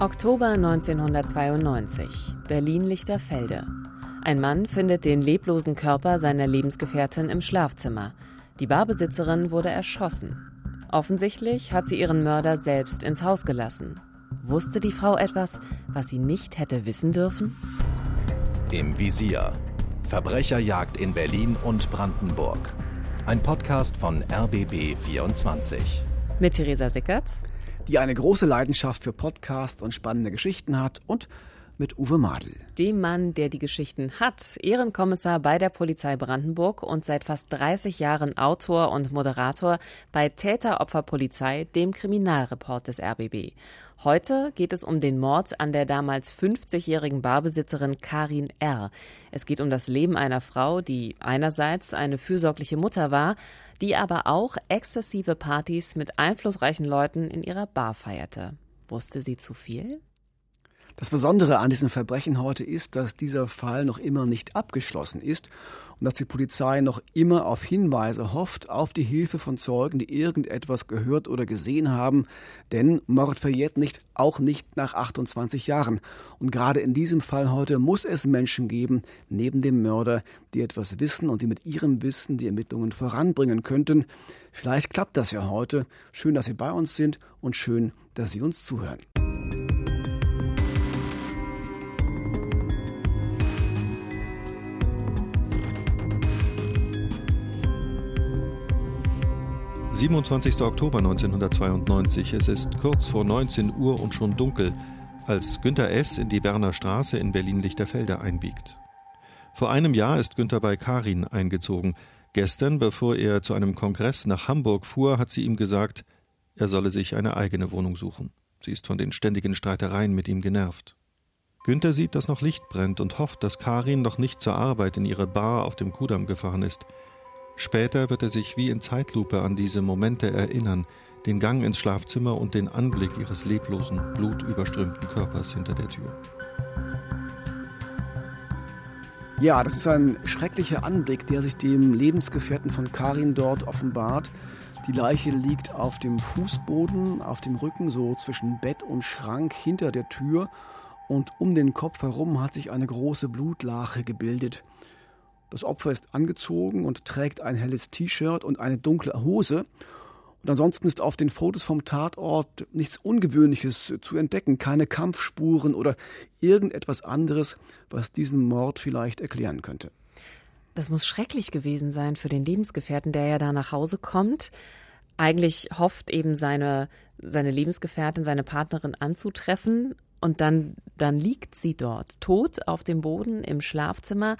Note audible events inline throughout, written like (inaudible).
Oktober 1992, Berlin-Lichterfelde. Ein Mann findet den leblosen Körper seiner Lebensgefährtin im Schlafzimmer. Die Barbesitzerin wurde erschossen. Offensichtlich hat sie ihren Mörder selbst ins Haus gelassen. Wusste die Frau etwas, was sie nicht hätte wissen dürfen? Im Visier. Verbrecherjagd in Berlin und Brandenburg. Ein Podcast von RBB 24. Mit Theresa Sickertz die eine große Leidenschaft für Podcasts und spannende Geschichten hat und mit Uwe Madel. Dem Mann, der die Geschichten hat, Ehrenkommissar bei der Polizei Brandenburg und seit fast 30 Jahren Autor und Moderator bei Täter-Opfer-Polizei, dem Kriminalreport des RBB. Heute geht es um den Mord an der damals 50-jährigen Barbesitzerin Karin R. Es geht um das Leben einer Frau, die einerseits eine fürsorgliche Mutter war, die aber auch exzessive Partys mit einflussreichen Leuten in ihrer Bar feierte. Wusste sie zu viel? Das Besondere an diesem Verbrechen heute ist, dass dieser Fall noch immer nicht abgeschlossen ist und dass die Polizei noch immer auf Hinweise hofft, auf die Hilfe von Zeugen, die irgendetwas gehört oder gesehen haben. Denn Mord verjährt nicht, auch nicht nach 28 Jahren. Und gerade in diesem Fall heute muss es Menschen geben, neben dem Mörder, die etwas wissen und die mit ihrem Wissen die Ermittlungen voranbringen könnten. Vielleicht klappt das ja heute. Schön, dass Sie bei uns sind und schön, dass Sie uns zuhören. 27. Oktober 1992. Es ist kurz vor 19 Uhr und schon dunkel, als Günter S. in die Berner Straße in Berlin-Lichterfelde einbiegt. Vor einem Jahr ist Günter bei Karin eingezogen. Gestern, bevor er zu einem Kongress nach Hamburg fuhr, hat sie ihm gesagt, er solle sich eine eigene Wohnung suchen. Sie ist von den ständigen Streitereien mit ihm genervt. Günther sieht, dass noch Licht brennt und hofft, dass Karin noch nicht zur Arbeit in ihre Bar auf dem Kudamm gefahren ist. Später wird er sich wie in Zeitlupe an diese Momente erinnern, den Gang ins Schlafzimmer und den Anblick ihres leblosen, blutüberströmten Körpers hinter der Tür. Ja, das ist ein schrecklicher Anblick, der sich dem Lebensgefährten von Karin dort offenbart. Die Leiche liegt auf dem Fußboden, auf dem Rücken, so zwischen Bett und Schrank hinter der Tür. Und um den Kopf herum hat sich eine große Blutlache gebildet. Das Opfer ist angezogen und trägt ein helles T-Shirt und eine dunkle Hose. Und ansonsten ist auf den Fotos vom Tatort nichts Ungewöhnliches zu entdecken, keine Kampfspuren oder irgendetwas anderes, was diesen Mord vielleicht erklären könnte. Das muss schrecklich gewesen sein für den Lebensgefährten, der ja da nach Hause kommt. Eigentlich hofft eben seine, seine Lebensgefährtin, seine Partnerin anzutreffen und dann, dann liegt sie dort, tot auf dem Boden im Schlafzimmer.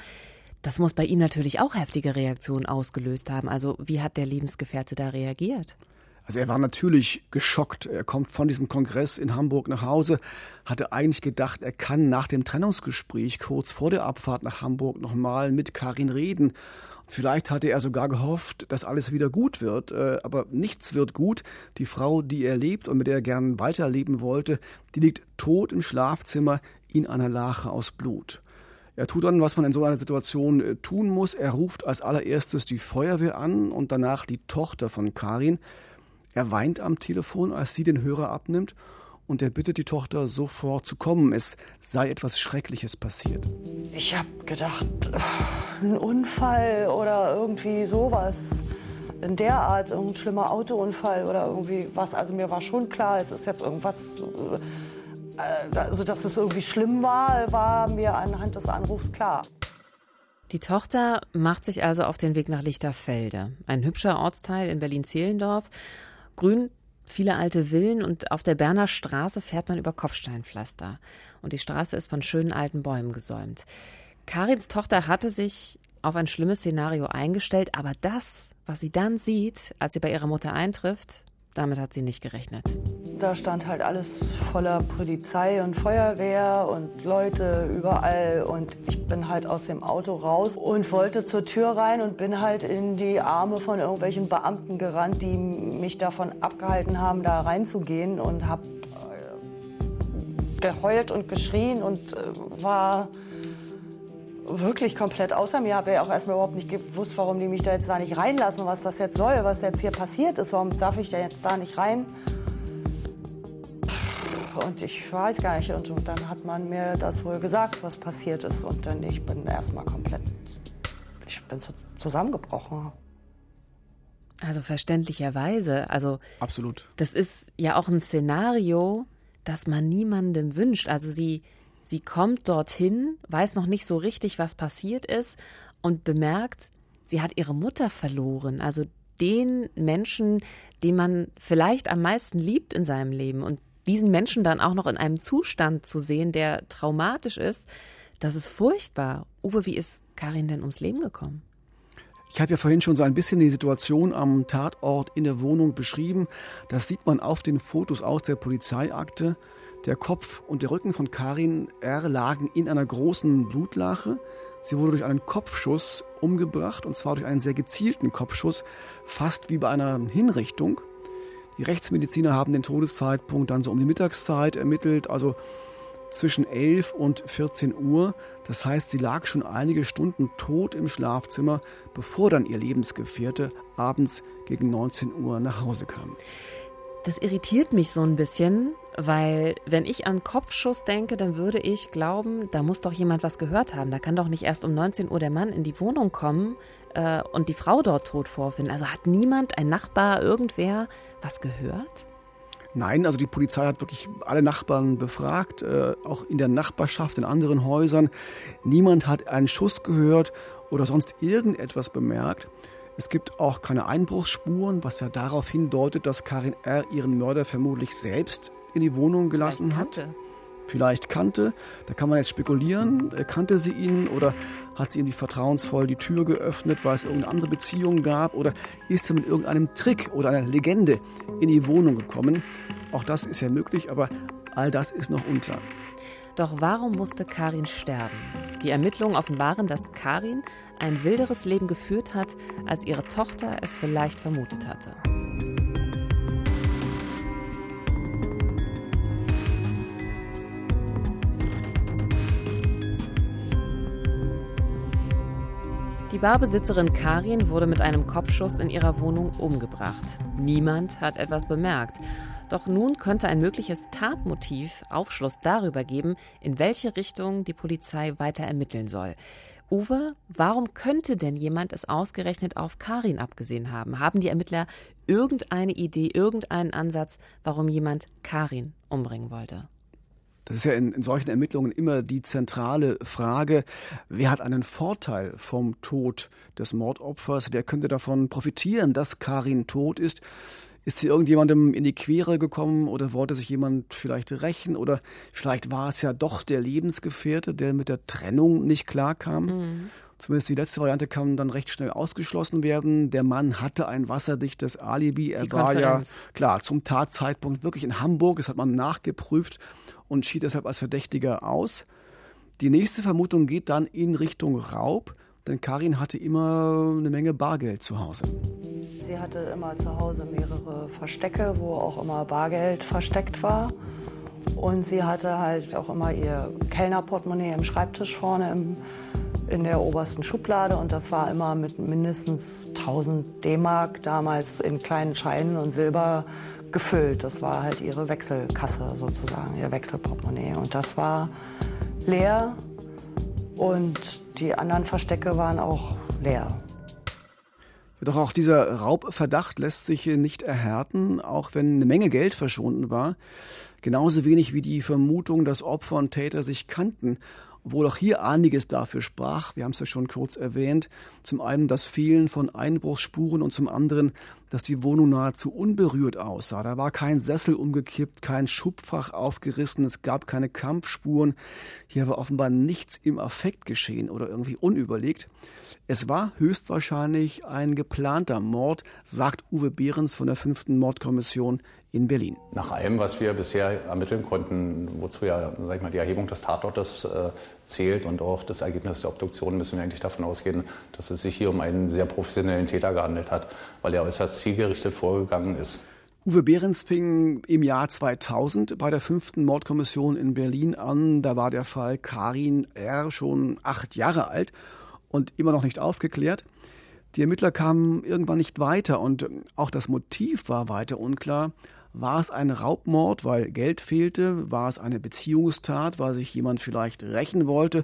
Das muss bei ihm natürlich auch heftige Reaktionen ausgelöst haben. Also wie hat der Lebensgefährte da reagiert? Also er war natürlich geschockt. Er kommt von diesem Kongress in Hamburg nach Hause, hatte eigentlich gedacht, er kann nach dem Trennungsgespräch kurz vor der Abfahrt nach Hamburg nochmal mit Karin reden. Vielleicht hatte er sogar gehofft, dass alles wieder gut wird, äh, aber nichts wird gut. Die Frau, die er lebt und mit der er gern weiterleben wollte, die liegt tot im Schlafzimmer in einer Lache aus Blut. Er tut dann, was man in so einer Situation äh, tun muss. Er ruft als allererstes die Feuerwehr an und danach die Tochter von Karin. Er weint am Telefon, als sie den Hörer abnimmt und er bittet die Tochter sofort zu kommen. Es sei etwas Schreckliches passiert. Ich habe gedacht, ein Unfall oder irgendwie sowas. In der Art, ein schlimmer Autounfall oder irgendwie was. Also mir war schon klar, es ist jetzt irgendwas äh, äh, also dass es irgendwie schlimm war, war mir anhand des Anrufs klar. Die Tochter macht sich also auf den Weg nach Lichterfelde, ein hübscher Ortsteil in Berlin-Zehlendorf. Grün, viele alte Villen und auf der Berner Straße fährt man über Kopfsteinpflaster. Und die Straße ist von schönen alten Bäumen gesäumt. Karins Tochter hatte sich auf ein schlimmes Szenario eingestellt, aber das, was sie dann sieht, als sie bei ihrer Mutter eintrifft, damit hat sie nicht gerechnet. Da stand halt alles voller Polizei und Feuerwehr und Leute überall. Und ich bin halt aus dem Auto raus und wollte zur Tür rein und bin halt in die Arme von irgendwelchen Beamten gerannt, die mich davon abgehalten haben, da reinzugehen und habe äh, geheult und geschrien und äh, war wirklich komplett außer mir. Habe ja auch erstmal überhaupt nicht gewusst, warum die mich da jetzt da nicht reinlassen, was das jetzt soll, was jetzt hier passiert ist. Warum darf ich da jetzt da nicht rein? Und ich weiß gar nicht. Und, und dann hat man mir das wohl gesagt, was passiert ist. Und dann ich bin erstmal komplett, ich bin zusammengebrochen. Also verständlicherweise. Also absolut. Das ist ja auch ein Szenario, das man niemandem wünscht. Also sie, sie kommt dorthin, weiß noch nicht so richtig, was passiert ist und bemerkt, sie hat ihre Mutter verloren. Also den Menschen, den man vielleicht am meisten liebt in seinem Leben und diesen Menschen dann auch noch in einem Zustand zu sehen, der traumatisch ist, das ist furchtbar. Uwe, wie ist Karin denn ums Leben gekommen? Ich habe ja vorhin schon so ein bisschen die Situation am Tatort in der Wohnung beschrieben. Das sieht man auf den Fotos aus der Polizeiakte. Der Kopf und der Rücken von Karin R. lagen in einer großen Blutlache. Sie wurde durch einen Kopfschuss umgebracht, und zwar durch einen sehr gezielten Kopfschuss, fast wie bei einer Hinrichtung. Die Rechtsmediziner haben den Todeszeitpunkt dann so um die Mittagszeit ermittelt, also zwischen 11 und 14 Uhr. Das heißt, sie lag schon einige Stunden tot im Schlafzimmer, bevor dann ihr Lebensgefährte abends gegen 19 Uhr nach Hause kam. Das irritiert mich so ein bisschen, weil wenn ich an Kopfschuss denke, dann würde ich glauben, da muss doch jemand was gehört haben. Da kann doch nicht erst um 19 Uhr der Mann in die Wohnung kommen äh, und die Frau dort tot vorfinden. Also hat niemand, ein Nachbar, irgendwer was gehört? Nein, also die Polizei hat wirklich alle Nachbarn befragt, äh, auch in der Nachbarschaft, in anderen Häusern. Niemand hat einen Schuss gehört oder sonst irgendetwas bemerkt. Es gibt auch keine Einbruchsspuren, was ja darauf hindeutet, dass Karin R. ihren Mörder vermutlich selbst in die Wohnung gelassen hat. Vielleicht kannte, da kann man jetzt spekulieren, äh, kannte sie ihn oder hat sie ihm vertrauensvoll die Tür geöffnet, weil es irgendeine andere Beziehung gab oder ist sie mit irgendeinem Trick oder einer Legende in die Wohnung gekommen. Auch das ist ja möglich, aber all das ist noch unklar. Doch warum musste Karin sterben? Die Ermittlungen offenbaren, dass Karin ein wilderes Leben geführt hat, als ihre Tochter es vielleicht vermutet hatte. Die Barbesitzerin Karin wurde mit einem Kopfschuss in ihrer Wohnung umgebracht. Niemand hat etwas bemerkt. Doch nun könnte ein mögliches Tatmotiv Aufschluss darüber geben, in welche Richtung die Polizei weiter ermitteln soll. Uwe, warum könnte denn jemand es ausgerechnet auf Karin abgesehen haben? Haben die Ermittler irgendeine Idee, irgendeinen Ansatz, warum jemand Karin umbringen wollte? Das ist ja in, in, solchen Ermittlungen immer die zentrale Frage, wer hat einen Vorteil vom Tod des Mordopfers? Wer könnte davon profitieren, dass Karin tot ist? Ist sie irgendjemandem in die Quere gekommen oder wollte sich jemand vielleicht rächen oder vielleicht war es ja doch der Lebensgefährte, der mit der Trennung nicht klarkam? Mhm. Zumindest die letzte Variante kann dann recht schnell ausgeschlossen werden. Der Mann hatte ein wasserdichtes Alibi. Er war ja klar zum Tatzeitpunkt wirklich in Hamburg. Das hat man nachgeprüft und schied deshalb als Verdächtiger aus. Die nächste Vermutung geht dann in Richtung Raub, denn Karin hatte immer eine Menge Bargeld zu Hause. Sie hatte immer zu Hause mehrere Verstecke, wo auch immer Bargeld versteckt war. Und sie hatte halt auch immer ihr Kellnerportemonnaie im Schreibtisch vorne im, in der obersten Schublade. Und das war immer mit mindestens 1000 D-Mark damals in kleinen Scheinen und Silber gefüllt. Das war halt ihre Wechselkasse sozusagen, ihr Wechselportemonnaie. Und das war leer und die anderen Verstecke waren auch leer. Doch auch dieser Raubverdacht lässt sich nicht erhärten, auch wenn eine Menge Geld verschwunden war. Genauso wenig wie die Vermutung, dass Opfer und Täter sich kannten obwohl auch hier einiges dafür sprach. Wir haben es ja schon kurz erwähnt. Zum einen das Fehlen von Einbruchsspuren und zum anderen, dass die Wohnung nahezu unberührt aussah. Da war kein Sessel umgekippt, kein Schubfach aufgerissen, es gab keine Kampfspuren. Hier war offenbar nichts im Affekt geschehen oder irgendwie unüberlegt. Es war höchstwahrscheinlich ein geplanter Mord, sagt Uwe Behrens von der fünften Mordkommission in Berlin. Nach allem, was wir bisher ermitteln konnten, wozu ja sag ich mal, die Erhebung des Tatortes äh, zählt und auch das Ergebnis der Obduktion, müssen wir eigentlich davon ausgehen, dass es sich hier um einen sehr professionellen Täter gehandelt hat, weil er äußerst zielgerichtet vorgegangen ist. Uwe Behrens fing im Jahr 2000 bei der fünften Mordkommission in Berlin an. Da war der Fall Karin R. schon acht Jahre alt und immer noch nicht aufgeklärt. Die Ermittler kamen irgendwann nicht weiter und auch das Motiv war weiter unklar. War es ein Raubmord, weil Geld fehlte? War es eine Beziehungstat, weil sich jemand vielleicht rächen wollte?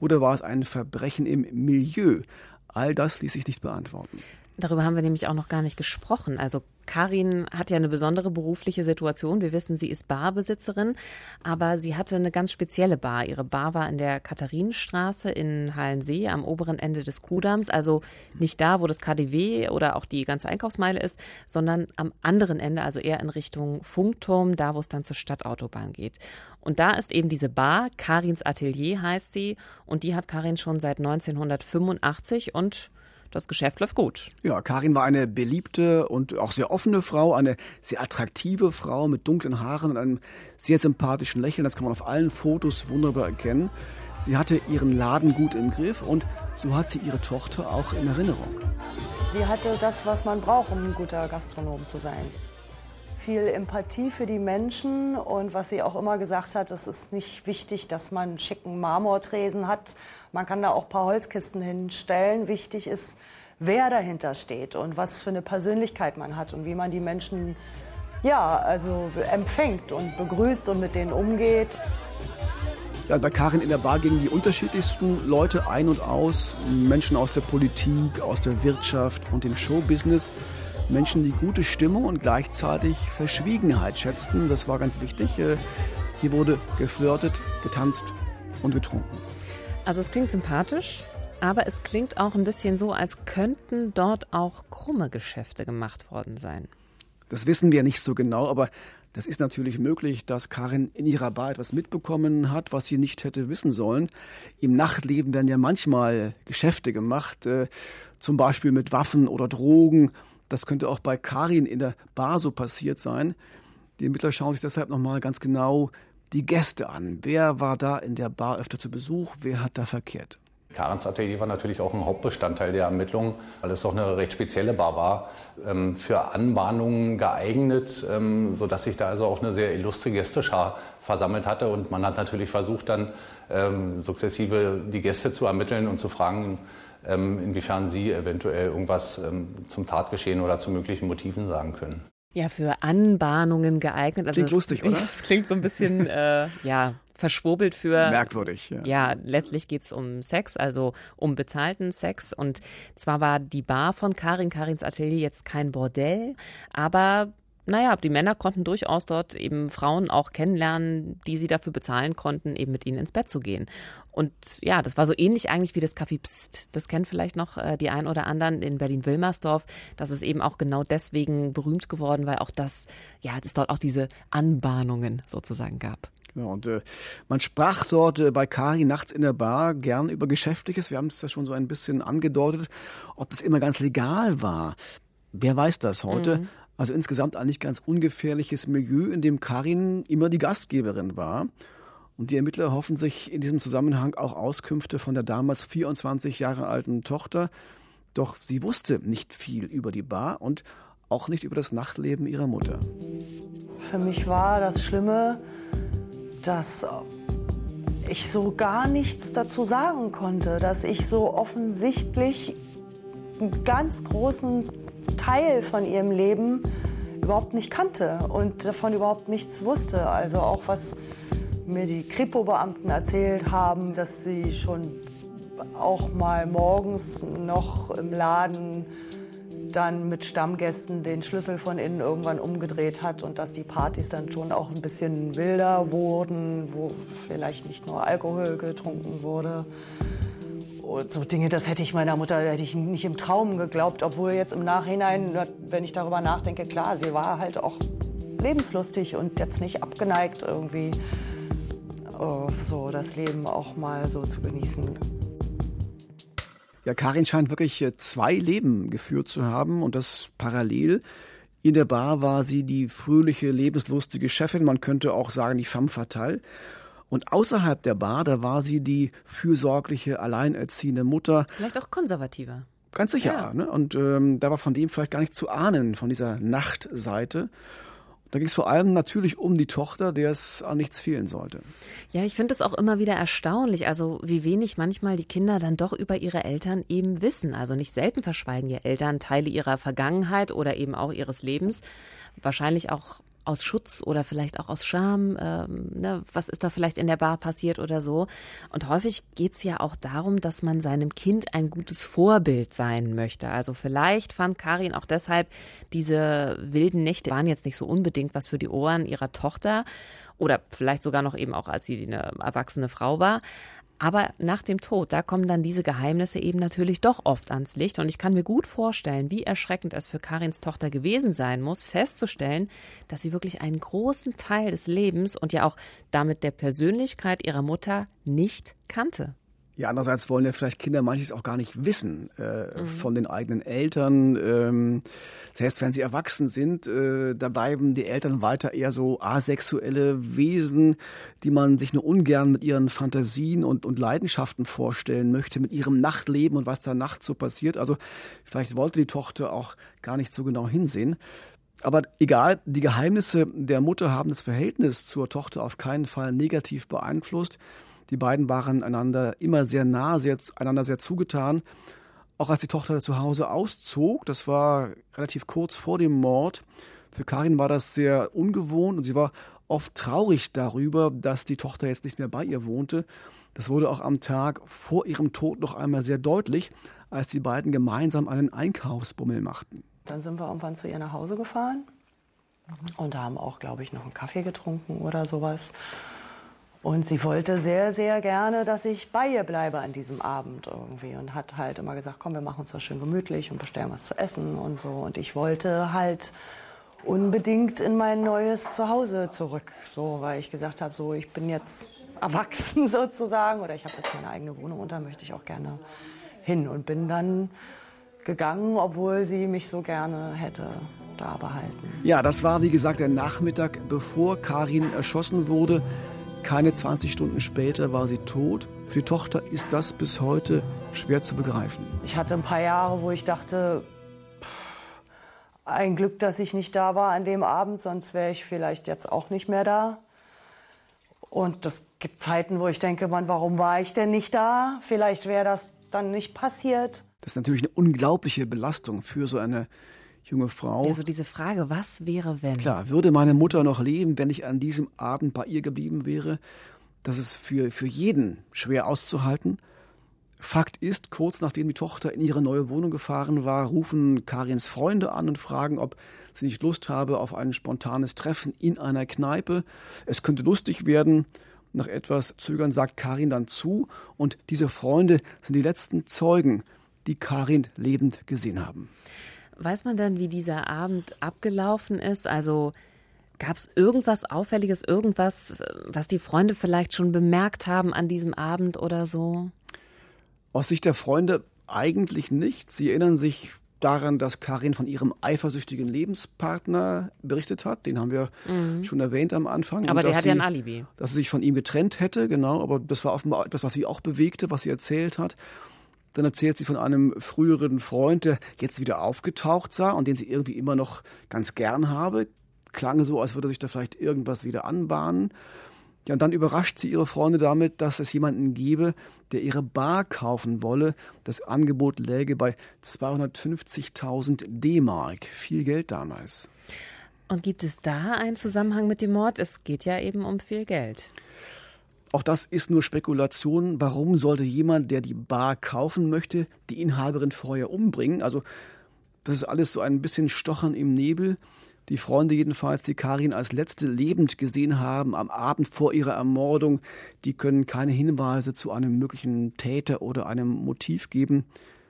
Oder war es ein Verbrechen im Milieu? All das ließ sich nicht beantworten. Darüber haben wir nämlich auch noch gar nicht gesprochen. Also Karin hat ja eine besondere berufliche Situation. Wir wissen, sie ist Barbesitzerin, aber sie hatte eine ganz spezielle Bar. Ihre Bar war in der Katharinenstraße in Hallensee am oberen Ende des Kudams, also nicht da, wo das KDW oder auch die ganze Einkaufsmeile ist, sondern am anderen Ende, also eher in Richtung Funkturm, da wo es dann zur Stadtautobahn geht. Und da ist eben diese Bar, Karins Atelier heißt sie, und die hat Karin schon seit 1985 und das Geschäft läuft gut. Ja, Karin war eine beliebte und auch sehr offene Frau, eine sehr attraktive Frau mit dunklen Haaren und einem sehr sympathischen Lächeln. Das kann man auf allen Fotos wunderbar erkennen. Sie hatte ihren Laden gut im Griff und so hat sie ihre Tochter auch in Erinnerung. Sie hatte das, was man braucht, um ein guter Gastronom zu sein. Viel Empathie für die Menschen und was sie auch immer gesagt hat, es ist nicht wichtig, dass man einen schicken Marmortresen hat. Man kann da auch ein paar Holzkisten hinstellen. Wichtig ist, wer dahinter steht und was für eine Persönlichkeit man hat und wie man die Menschen ja, also empfängt und begrüßt und mit denen umgeht. Ja, bei Karin in der Bar gingen die unterschiedlichsten Leute ein und aus. Menschen aus der Politik, aus der Wirtschaft und dem Showbusiness. Menschen, die gute Stimmung und gleichzeitig Verschwiegenheit schätzten. Das war ganz wichtig. Äh, hier wurde geflirtet, getanzt und getrunken. Also es klingt sympathisch, aber es klingt auch ein bisschen so, als könnten dort auch krumme Geschäfte gemacht worden sein. Das wissen wir nicht so genau, aber das ist natürlich möglich, dass Karin in ihrer Bar etwas mitbekommen hat, was sie nicht hätte wissen sollen. Im Nachtleben werden ja manchmal Geschäfte gemacht, äh, zum Beispiel mit Waffen oder Drogen das könnte auch bei Karin in der Bar so passiert sein. Die Ermittler schauen sich deshalb nochmal ganz genau die Gäste an. Wer war da in der Bar öfter zu Besuch? Wer hat da verkehrt? Karens Atelier war natürlich auch ein Hauptbestandteil der Ermittlungen, weil es doch eine recht spezielle Bar war, ähm, für Anbahnungen geeignet, ähm, sodass sich da also auch eine sehr illustre Gästeschar versammelt hatte. Und man hat natürlich versucht, dann ähm, sukzessive die Gäste zu ermitteln und zu fragen, inwiefern Sie eventuell irgendwas ähm, zum Tatgeschehen oder zu möglichen Motiven sagen können. Ja, für Anbahnungen geeignet. Also klingt das, lustig, oder? (laughs) Es klingt so ein bisschen, äh, ja, verschwurbelt für. Merkwürdig, ja. Ja, letztlich geht es um Sex, also um bezahlten Sex. Und zwar war die Bar von Karin, Karins Atelier jetzt kein Bordell, aber naja, die Männer konnten durchaus dort eben Frauen auch kennenlernen, die sie dafür bezahlen konnten, eben mit ihnen ins Bett zu gehen. Und ja, das war so ähnlich eigentlich wie das Café Psst. Das kennen vielleicht noch äh, die ein oder anderen in Berlin-Wilmersdorf. Das ist eben auch genau deswegen berühmt geworden, weil auch das, ja, es dort auch diese Anbahnungen sozusagen gab. Genau, und äh, man sprach dort äh, bei Kari nachts in der Bar gern über Geschäftliches. Wir haben es ja schon so ein bisschen angedeutet, ob das immer ganz legal war. Wer weiß das heute? Mhm. Also insgesamt ein nicht ganz ungefährliches Milieu, in dem Karin immer die Gastgeberin war. Und die Ermittler hoffen sich in diesem Zusammenhang auch Auskünfte von der damals 24 Jahre alten Tochter. Doch sie wusste nicht viel über die Bar und auch nicht über das Nachtleben ihrer Mutter. Für mich war das Schlimme, dass ich so gar nichts dazu sagen konnte, dass ich so offensichtlich einen ganz großen Teil von ihrem Leben überhaupt nicht kannte und davon überhaupt nichts wusste. Also auch was mir die Kripo-Beamten erzählt haben, dass sie schon auch mal morgens noch im Laden dann mit Stammgästen den Schlüssel von innen irgendwann umgedreht hat und dass die Partys dann schon auch ein bisschen wilder wurden, wo vielleicht nicht nur Alkohol getrunken wurde. Und so Dinge, das hätte ich meiner Mutter hätte ich nicht im Traum geglaubt, obwohl jetzt im Nachhinein, wenn ich darüber nachdenke, klar, sie war halt auch lebenslustig und jetzt nicht abgeneigt irgendwie oh, so das Leben auch mal so zu genießen. Ja, Karin scheint wirklich äh, zwei Leben geführt zu haben und das parallel. In der Bar war sie die fröhliche, lebenslustige Chefin, man könnte auch sagen die femme fatale. Und außerhalb der Bar, da war sie die fürsorgliche, alleinerziehende Mutter. Vielleicht auch konservativer. Ganz sicher. Ja. Ne? Und ähm, da war von dem vielleicht gar nicht zu ahnen, von dieser Nachtseite. Da ging es vor allem natürlich um die Tochter, der es an nichts fehlen sollte. Ja, ich finde es auch immer wieder erstaunlich, also wie wenig manchmal die Kinder dann doch über ihre Eltern eben wissen. Also nicht selten verschweigen ja Eltern Teile ihrer Vergangenheit oder eben auch ihres Lebens. Wahrscheinlich auch aus Schutz oder vielleicht auch aus Scham. Ähm, ne, was ist da vielleicht in der Bar passiert oder so? Und häufig geht es ja auch darum, dass man seinem Kind ein gutes Vorbild sein möchte. Also vielleicht fand Karin auch deshalb, diese wilden Nächte waren jetzt nicht so unbedingt was für die Ohren ihrer Tochter oder vielleicht sogar noch eben auch, als sie eine erwachsene Frau war. Aber nach dem Tod, da kommen dann diese Geheimnisse eben natürlich doch oft ans Licht. Und ich kann mir gut vorstellen, wie erschreckend es für Karins Tochter gewesen sein muss, festzustellen, dass sie wirklich einen großen Teil des Lebens und ja auch damit der Persönlichkeit ihrer Mutter nicht kannte. Ja, andererseits wollen ja vielleicht Kinder manches auch gar nicht wissen äh, mhm. von den eigenen Eltern. Ähm, selbst wenn sie erwachsen sind, äh, da bleiben die Eltern weiter eher so asexuelle Wesen, die man sich nur ungern mit ihren Fantasien und, und Leidenschaften vorstellen möchte, mit ihrem Nachtleben und was da nachts so passiert. Also vielleicht wollte die Tochter auch gar nicht so genau hinsehen. Aber egal, die Geheimnisse der Mutter haben das Verhältnis zur Tochter auf keinen Fall negativ beeinflusst. Die beiden waren einander immer sehr nah, sehr, einander sehr zugetan. Auch als die Tochter zu Hause auszog, das war relativ kurz vor dem Mord, für Karin war das sehr ungewohnt und sie war oft traurig darüber, dass die Tochter jetzt nicht mehr bei ihr wohnte. Das wurde auch am Tag vor ihrem Tod noch einmal sehr deutlich, als die beiden gemeinsam einen Einkaufsbummel machten. Dann sind wir irgendwann zu ihr nach Hause gefahren und haben auch, glaube ich, noch einen Kaffee getrunken oder sowas. Und sie wollte sehr, sehr gerne, dass ich bei ihr bleibe an diesem Abend irgendwie. Und hat halt immer gesagt, komm, wir machen uns das schön gemütlich und bestellen was zu essen und so. Und ich wollte halt unbedingt in mein neues Zuhause zurück. So, weil ich gesagt habe, so, ich bin jetzt erwachsen (laughs) sozusagen oder ich habe jetzt meine eigene Wohnung und da möchte ich auch gerne hin. Und bin dann gegangen, obwohl sie mich so gerne hätte da behalten. Ja, das war wie gesagt der Nachmittag, bevor Karin erschossen wurde. Keine 20 Stunden später war sie tot. Für die Tochter ist das bis heute schwer zu begreifen. Ich hatte ein paar Jahre, wo ich dachte, ein Glück, dass ich nicht da war an dem Abend, sonst wäre ich vielleicht jetzt auch nicht mehr da. Und es gibt Zeiten, wo ich denke, man, warum war ich denn nicht da? Vielleicht wäre das dann nicht passiert. Das ist natürlich eine unglaubliche Belastung für so eine junge Frau. Also diese Frage, was wäre, wenn? Klar, würde meine Mutter noch leben, wenn ich an diesem Abend bei ihr geblieben wäre? Das ist für, für jeden schwer auszuhalten. Fakt ist, kurz nachdem die Tochter in ihre neue Wohnung gefahren war, rufen Karins Freunde an und fragen, ob sie nicht Lust habe auf ein spontanes Treffen in einer Kneipe. Es könnte lustig werden. Nach etwas Zögern sagt Karin dann zu und diese Freunde sind die letzten Zeugen, die Karin lebend gesehen haben. Weiß man denn, wie dieser Abend abgelaufen ist? Also gab es irgendwas Auffälliges, irgendwas, was die Freunde vielleicht schon bemerkt haben an diesem Abend oder so? Aus Sicht der Freunde eigentlich nicht. Sie erinnern sich daran, dass Karin von ihrem eifersüchtigen Lebenspartner berichtet hat. Den haben wir mhm. schon erwähnt am Anfang. Aber der hat ja ein Alibi. Dass sie sich von ihm getrennt hätte, genau. Aber das war offenbar etwas, was sie auch bewegte, was sie erzählt hat. Dann erzählt sie von einem früheren Freund, der jetzt wieder aufgetaucht sah und den sie irgendwie immer noch ganz gern habe. Klang so, als würde sich da vielleicht irgendwas wieder anbahnen. Ja, und dann überrascht sie ihre Freunde damit, dass es jemanden gebe, der ihre Bar kaufen wolle. Das Angebot läge bei 250.000 D-Mark. Viel Geld damals. Und gibt es da einen Zusammenhang mit dem Mord? Es geht ja eben um viel Geld. Auch das ist nur Spekulation. Warum sollte jemand, der die Bar kaufen möchte, die Inhaberin vorher umbringen? Also, das ist alles so ein bisschen Stochern im Nebel. Die Freunde jedenfalls, die Karin als letzte lebend gesehen haben am Abend vor ihrer Ermordung, die können keine Hinweise zu einem möglichen Täter oder einem Motiv geben.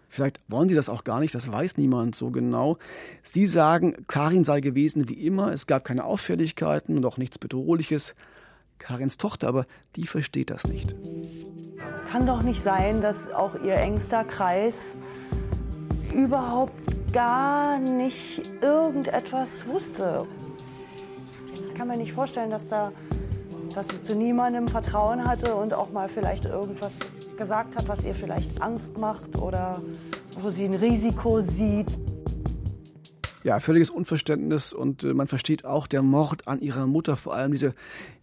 Vielleicht wollen sie das auch gar nicht, das weiß niemand so genau. Sie sagen, Karin sei gewesen wie immer, es gab keine Auffälligkeiten und auch nichts Bedrohliches. Karins Tochter, aber die versteht das nicht. Es kann doch nicht sein, dass auch ihr engster Kreis überhaupt gar nicht irgendetwas wusste. Ich kann mir nicht vorstellen, dass, da, dass sie zu niemandem Vertrauen hatte und auch mal vielleicht irgendwas gesagt hat, was ihr vielleicht Angst macht oder wo sie ein Risiko sieht. Ja, völliges Unverständnis und äh, man versteht auch der Mord an ihrer Mutter, vor allem diese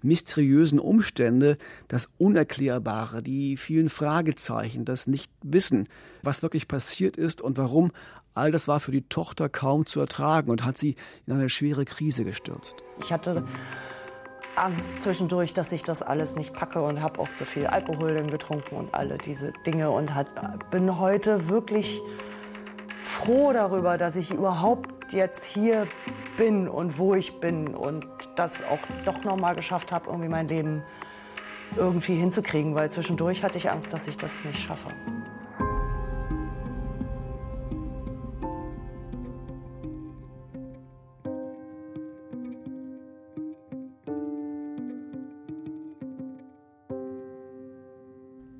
mysteriösen Umstände, das Unerklärbare, die vielen Fragezeichen, das Nichtwissen, was wirklich passiert ist und warum All das war für die Tochter kaum zu ertragen und hat sie in eine schwere Krise gestürzt. Ich hatte Angst zwischendurch, dass ich das alles nicht packe und habe auch zu viel Alkohol getrunken und alle diese Dinge und hat, bin heute wirklich froh darüber, dass ich überhaupt jetzt hier bin und wo ich bin und das auch doch noch mal geschafft habe, irgendwie mein Leben irgendwie hinzukriegen, weil zwischendurch hatte ich Angst, dass ich das nicht schaffe.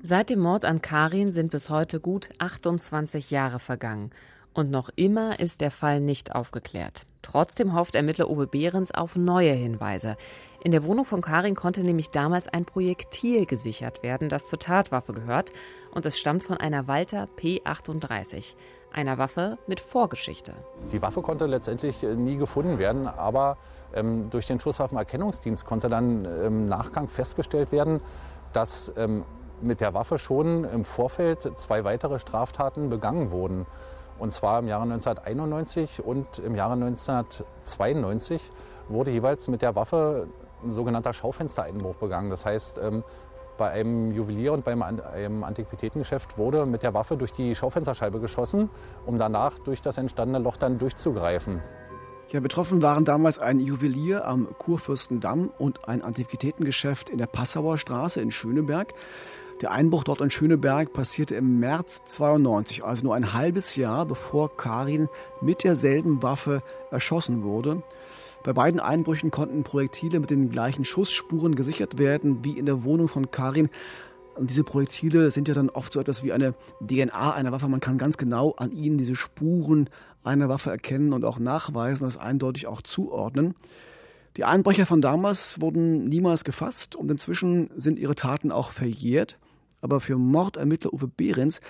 Seit dem Mord an Karin sind bis heute gut 28 Jahre vergangen. Und noch immer ist der Fall nicht aufgeklärt. Trotzdem hofft Ermittler Uwe Behrens auf neue Hinweise. In der Wohnung von Karin konnte nämlich damals ein Projektil gesichert werden, das zur Tatwaffe gehört. Und es stammt von einer Walter P38, einer Waffe mit Vorgeschichte. Die Waffe konnte letztendlich äh, nie gefunden werden, aber ähm, durch den Schusswaffenerkennungsdienst konnte dann im ähm, Nachgang festgestellt werden, dass ähm, mit der Waffe schon im Vorfeld zwei weitere Straftaten begangen wurden. Und zwar im Jahre 1991 und im Jahre 1992 wurde jeweils mit der Waffe ein sogenannter Schaufenstereinbruch begangen. Das heißt, ähm, bei einem Juwelier und beim einem Antiquitätengeschäft wurde mit der Waffe durch die Schaufensterscheibe geschossen, um danach durch das entstandene Loch dann durchzugreifen. Ja, betroffen waren damals ein Juwelier am Kurfürstendamm und ein Antiquitätengeschäft in der Passauer Straße in Schöneberg. Der Einbruch dort in Schöneberg passierte im März 92, also nur ein halbes Jahr bevor Karin mit derselben Waffe erschossen wurde. Bei beiden Einbrüchen konnten Projektile mit den gleichen Schussspuren gesichert werden wie in der Wohnung von Karin. Und diese Projektile sind ja dann oft so etwas wie eine DNA einer Waffe. Man kann ganz genau an ihnen diese Spuren einer Waffe erkennen und auch nachweisen, das eindeutig auch zuordnen. Die Einbrecher von damals wurden niemals gefasst und inzwischen sind ihre Taten auch verjährt. Aber für Mordermittler Uwe Behrens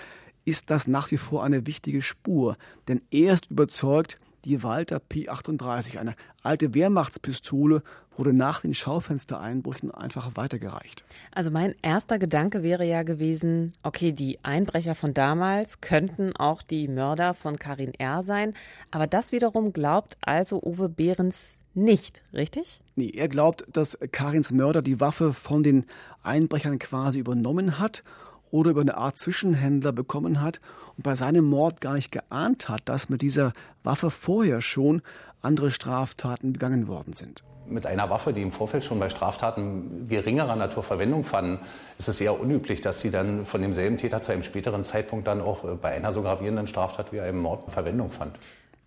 ist das nach wie vor eine wichtige Spur, denn er ist überzeugt, die Walter P38, eine alte Wehrmachtspistole, wurde nach den Schaufenstereinbrüchen einfach weitergereicht. Also mein erster Gedanke wäre ja gewesen, okay, die Einbrecher von damals könnten auch die Mörder von Karin R. sein, aber das wiederum glaubt also Uwe Behrens nicht, richtig? Nee, er glaubt, dass Karins Mörder die Waffe von den Einbrechern quasi übernommen hat oder über eine Art Zwischenhändler bekommen hat und bei seinem Mord gar nicht geahnt hat, dass mit dieser Waffe vorher schon andere Straftaten begangen worden sind. Mit einer Waffe, die im Vorfeld schon bei Straftaten geringerer Natur Verwendung fanden, ist es eher unüblich, dass sie dann von demselben Täter zu einem späteren Zeitpunkt dann auch bei einer so gravierenden Straftat wie einem Mord Verwendung fand.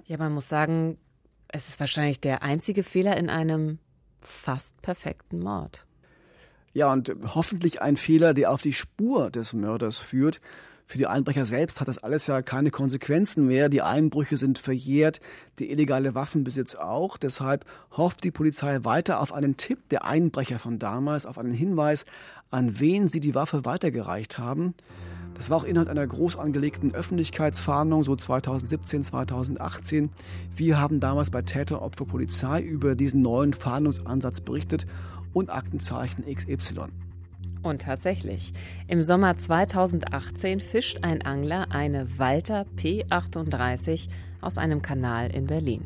Ja, man muss sagen, es ist wahrscheinlich der einzige Fehler in einem fast perfekten Mord. Ja, und hoffentlich ein Fehler, der auf die Spur des Mörders führt. Für die Einbrecher selbst hat das alles ja keine Konsequenzen mehr. Die Einbrüche sind verjährt, der illegale Waffenbesitz auch. Deshalb hofft die Polizei weiter auf einen Tipp der Einbrecher von damals, auf einen Hinweis, an wen sie die Waffe weitergereicht haben. Das war auch Inhalt einer groß angelegten Öffentlichkeitsfahndung, so 2017, 2018. Wir haben damals bei Täter Opfer Polizei über diesen neuen Fahndungsansatz berichtet und Aktenzeichen XY. Und tatsächlich, im Sommer 2018 fischt ein Angler eine Walter P38 aus einem Kanal in Berlin.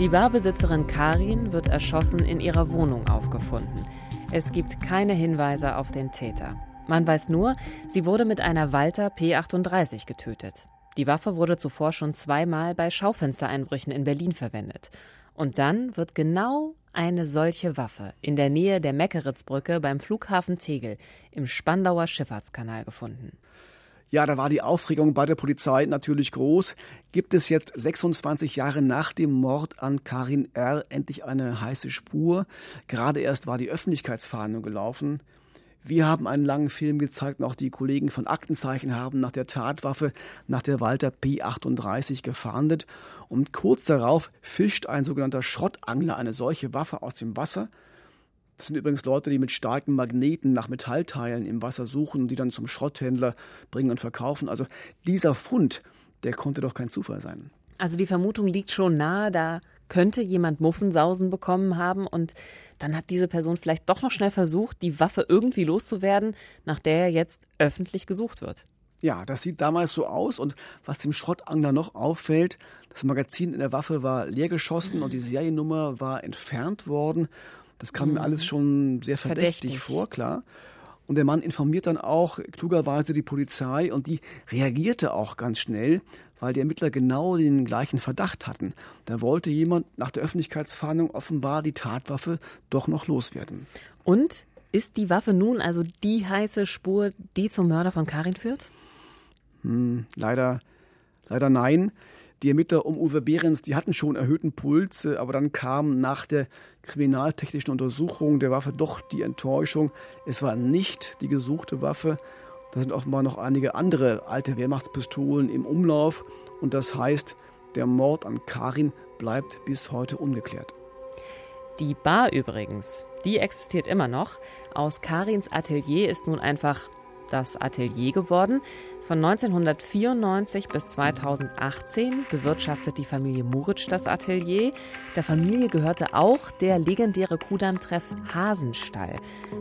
Die Barbesitzerin Karin wird erschossen in ihrer Wohnung aufgefunden. Es gibt keine Hinweise auf den Täter. Man weiß nur, sie wurde mit einer Walter P38 getötet. Die Waffe wurde zuvor schon zweimal bei Schaufenstereinbrüchen in Berlin verwendet. Und dann wird genau eine solche Waffe in der Nähe der Meckeritzbrücke beim Flughafen Tegel im Spandauer Schifffahrtskanal gefunden. Ja, da war die Aufregung bei der Polizei natürlich groß. Gibt es jetzt 26 Jahre nach dem Mord an Karin R. endlich eine heiße Spur? Gerade erst war die Öffentlichkeitsfahndung gelaufen. Wir haben einen langen Film gezeigt und auch die Kollegen von Aktenzeichen haben nach der Tatwaffe, nach der Walter P38 gefahndet. Und kurz darauf fischt ein sogenannter Schrottangler eine solche Waffe aus dem Wasser das sind übrigens Leute, die mit starken Magneten nach Metallteilen im Wasser suchen und die dann zum Schrotthändler bringen und verkaufen. Also dieser Fund, der konnte doch kein Zufall sein. Also die Vermutung liegt schon nahe, da könnte jemand Muffensausen bekommen haben und dann hat diese Person vielleicht doch noch schnell versucht, die Waffe irgendwie loszuwerden, nach der er jetzt öffentlich gesucht wird. Ja, das sieht damals so aus und was dem Schrottangler noch auffällt, das Magazin in der Waffe war leer geschossen und die Seriennummer war entfernt worden. Das kam mhm. mir alles schon sehr verdächtig, verdächtig vor, klar. Und der Mann informiert dann auch klugerweise die Polizei und die reagierte auch ganz schnell, weil die Ermittler genau den gleichen Verdacht hatten. Da wollte jemand nach der Öffentlichkeitsfahndung offenbar die Tatwaffe doch noch loswerden. Und ist die Waffe nun also die heiße Spur, die zum Mörder von Karin führt? Hm, leider, leider nein. Die Ermittler um Uwe Behrens, die hatten schon erhöhten Puls, aber dann kam nach der kriminaltechnischen Untersuchung der Waffe doch die Enttäuschung. Es war nicht die gesuchte Waffe. Da sind offenbar noch einige andere alte Wehrmachtspistolen im Umlauf. Und das heißt, der Mord an Karin bleibt bis heute ungeklärt. Die Bar übrigens, die existiert immer noch. Aus Karins Atelier ist nun einfach das Atelier geworden. Von 1994 bis 2018 bewirtschaftet die Familie Muritsch das Atelier. Der Familie gehörte auch der legendäre Kudam-Treff Hasenstall.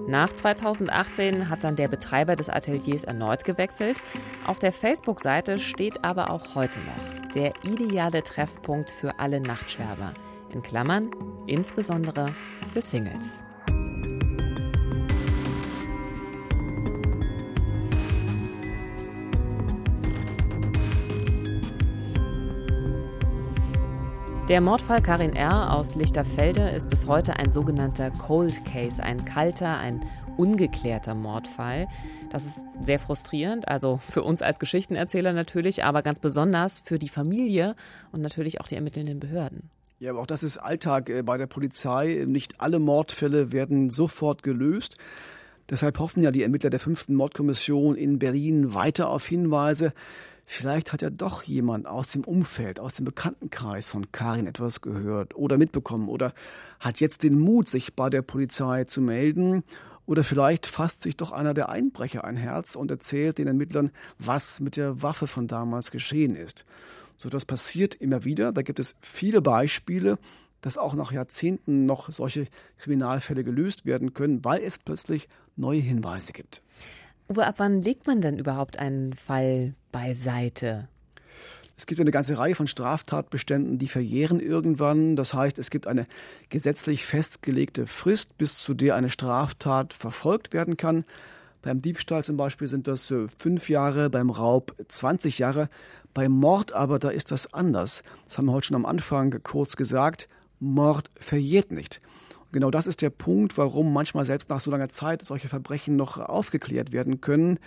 Nach 2018 hat dann der Betreiber des Ateliers erneut gewechselt. Auf der Facebook-Seite steht aber auch heute noch der ideale Treffpunkt für alle Nachtschwärmer. In Klammern insbesondere für Singles. Der Mordfall Karin R. aus Lichterfelde ist bis heute ein sogenannter Cold Case, ein kalter, ein ungeklärter Mordfall. Das ist sehr frustrierend, also für uns als Geschichtenerzähler natürlich, aber ganz besonders für die Familie und natürlich auch die ermittelnden Behörden. Ja, aber auch das ist Alltag äh, bei der Polizei. Nicht alle Mordfälle werden sofort gelöst. Deshalb hoffen ja die Ermittler der fünften Mordkommission in Berlin weiter auf Hinweise. Vielleicht hat ja doch jemand aus dem Umfeld, aus dem Bekanntenkreis von Karin etwas gehört oder mitbekommen oder hat jetzt den Mut, sich bei der Polizei zu melden. Oder vielleicht fasst sich doch einer der Einbrecher ein Herz und erzählt den Ermittlern, was mit der Waffe von damals geschehen ist. So das passiert immer wieder. Da gibt es viele Beispiele, dass auch nach Jahrzehnten noch solche Kriminalfälle gelöst werden können, weil es plötzlich neue Hinweise gibt. Uwe, ab wann legt man denn überhaupt einen Fall beiseite? Es gibt eine ganze Reihe von Straftatbeständen, die verjähren irgendwann. Das heißt, es gibt eine gesetzlich festgelegte Frist, bis zu der eine Straftat verfolgt werden kann. Beim Diebstahl zum Beispiel sind das äh, fünf Jahre, beim Raub 20 Jahre. Beim Mord aber, da ist das anders. Das haben wir heute schon am Anfang kurz gesagt. Mord verjährt nicht. Genau das ist der Punkt, warum manchmal selbst nach so langer Zeit solche Verbrechen noch aufgeklärt werden können.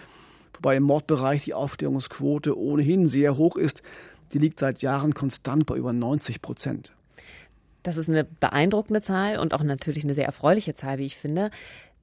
Wobei im Mordbereich die Aufklärungsquote ohnehin sehr hoch ist. Die liegt seit Jahren konstant bei über 90 Prozent. Das ist eine beeindruckende Zahl und auch natürlich eine sehr erfreuliche Zahl, wie ich finde.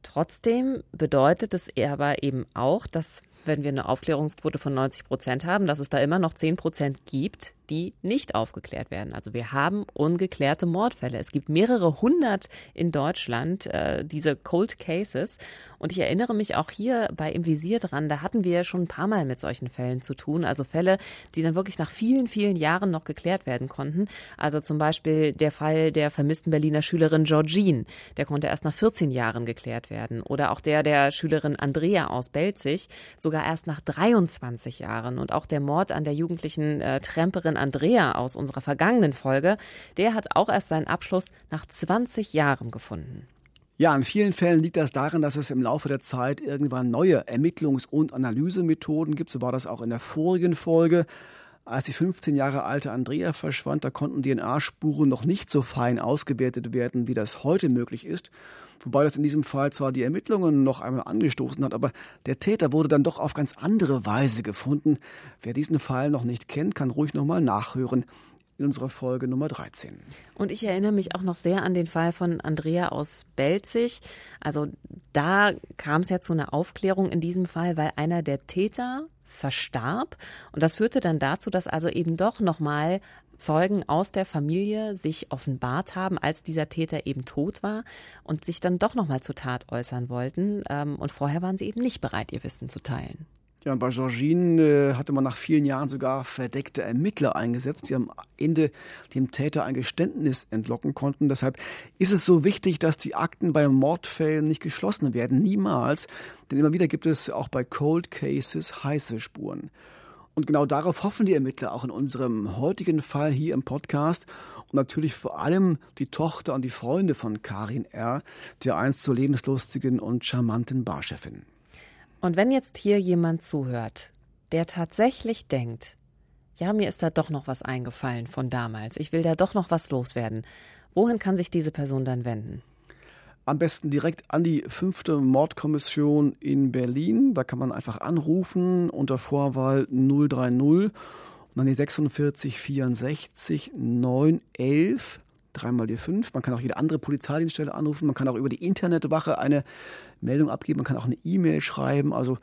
Trotzdem bedeutet es aber eben auch, dass wenn wir eine Aufklärungsquote von 90 Prozent haben, dass es da immer noch 10 Prozent gibt, die nicht aufgeklärt werden. Also wir haben ungeklärte Mordfälle. Es gibt mehrere hundert in Deutschland, äh, diese Cold Cases. Und ich erinnere mich auch hier bei Im Visier dran, da hatten wir schon ein paar Mal mit solchen Fällen zu tun. Also Fälle, die dann wirklich nach vielen, vielen Jahren noch geklärt werden konnten. Also zum Beispiel der Fall der vermissten Berliner Schülerin Georgine. Der konnte erst nach 14 Jahren geklärt werden. Oder auch der der Schülerin Andrea aus Belzig, sogar erst nach 23 Jahren. Und auch der Mord an der jugendlichen äh, Tremperin Andrea aus unserer vergangenen Folge, der hat auch erst seinen Abschluss nach 20 Jahren gefunden. Ja, in vielen Fällen liegt das daran, dass es im Laufe der Zeit irgendwann neue Ermittlungs- und Analysemethoden gibt. So war das auch in der vorigen Folge. Als die 15 Jahre alte Andrea verschwand, da konnten DNA-Spuren noch nicht so fein ausgewertet werden, wie das heute möglich ist. Wobei das in diesem Fall zwar die Ermittlungen noch einmal angestoßen hat, aber der Täter wurde dann doch auf ganz andere Weise gefunden. Wer diesen Fall noch nicht kennt, kann ruhig nochmal nachhören in unserer Folge Nummer 13. Und ich erinnere mich auch noch sehr an den Fall von Andrea aus Belzig. Also da kam es ja zu einer Aufklärung in diesem Fall, weil einer der Täter verstarb. Und das führte dann dazu, dass also eben doch nochmal Zeugen aus der Familie sich offenbart haben, als dieser Täter eben tot war und sich dann doch nochmal zur Tat äußern wollten. Ähm, und vorher waren sie eben nicht bereit, ihr Wissen zu teilen. Ja, und bei Georgine äh, hatte man nach vielen Jahren sogar verdeckte Ermittler eingesetzt, die am Ende dem Täter ein Geständnis entlocken konnten. Deshalb ist es so wichtig, dass die Akten bei Mordfällen nicht geschlossen werden. Niemals. Denn immer wieder gibt es auch bei Cold Cases heiße Spuren. Und genau darauf hoffen die Ermittler auch in unserem heutigen Fall hier im Podcast. Und natürlich vor allem die Tochter und die Freunde von Karin R., der einst so lebenslustigen und charmanten Barchefin. Und wenn jetzt hier jemand zuhört, der tatsächlich denkt, ja, mir ist da doch noch was eingefallen von damals, ich will da doch noch was loswerden, wohin kann sich diese Person dann wenden? Am besten direkt an die fünfte Mordkommission in Berlin. Da kann man einfach anrufen unter Vorwahl 030 und dann die 46 64 911 dreimal die fünf. Man kann auch jede andere Polizeidienststelle anrufen. Man kann auch über die Internetwache eine Meldung abgeben. Man kann auch eine E-Mail schreiben. Also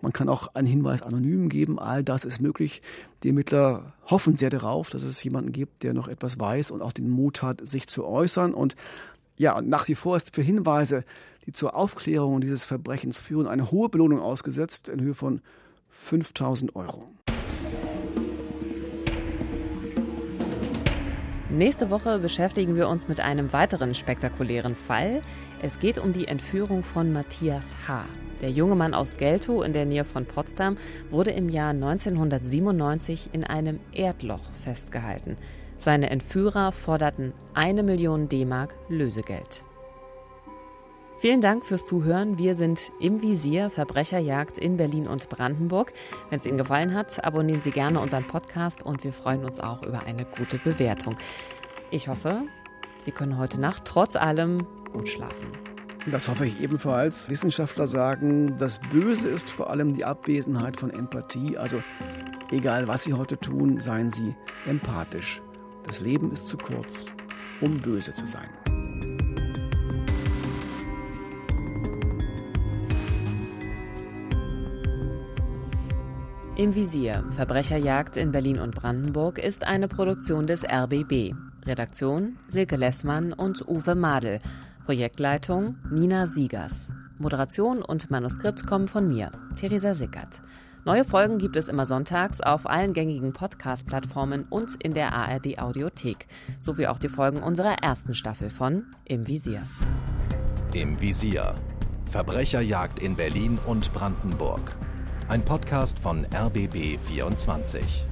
man kann auch einen Hinweis anonym geben. All das ist möglich. Die Ermittler hoffen sehr darauf, dass es jemanden gibt, der noch etwas weiß und auch den Mut hat, sich zu äußern. Und ja, nach wie vor ist für Hinweise, die zur Aufklärung dieses Verbrechens führen, eine hohe Belohnung ausgesetzt in Höhe von 5000 Euro. Nächste Woche beschäftigen wir uns mit einem weiteren spektakulären Fall. Es geht um die Entführung von Matthias H. Der junge Mann aus Geltow in der Nähe von Potsdam wurde im Jahr 1997 in einem Erdloch festgehalten. Seine Entführer forderten eine Million D-Mark Lösegeld. Vielen Dank fürs Zuhören. Wir sind im Visier Verbrecherjagd in Berlin und Brandenburg. Wenn es Ihnen gefallen hat, abonnieren Sie gerne unseren Podcast und wir freuen uns auch über eine gute Bewertung. Ich hoffe, Sie können heute Nacht trotz allem gut schlafen. Das hoffe ich ebenfalls. Wissenschaftler sagen, das Böse ist vor allem die Abwesenheit von Empathie. Also egal, was Sie heute tun, seien Sie empathisch. Das Leben ist zu kurz, um böse zu sein. Im Visier Verbrecherjagd in Berlin und Brandenburg ist eine Produktion des RBB. Redaktion Silke Lessmann und Uwe Madel. Projektleitung Nina Siegers. Moderation und Manuskript kommen von mir, Theresa Sickert. Neue Folgen gibt es immer sonntags auf allen gängigen Podcast-Plattformen und in der ARD Audiothek, sowie auch die Folgen unserer ersten Staffel von Im Visier. Im Visier. Verbrecherjagd in Berlin und Brandenburg. Ein Podcast von RBB 24.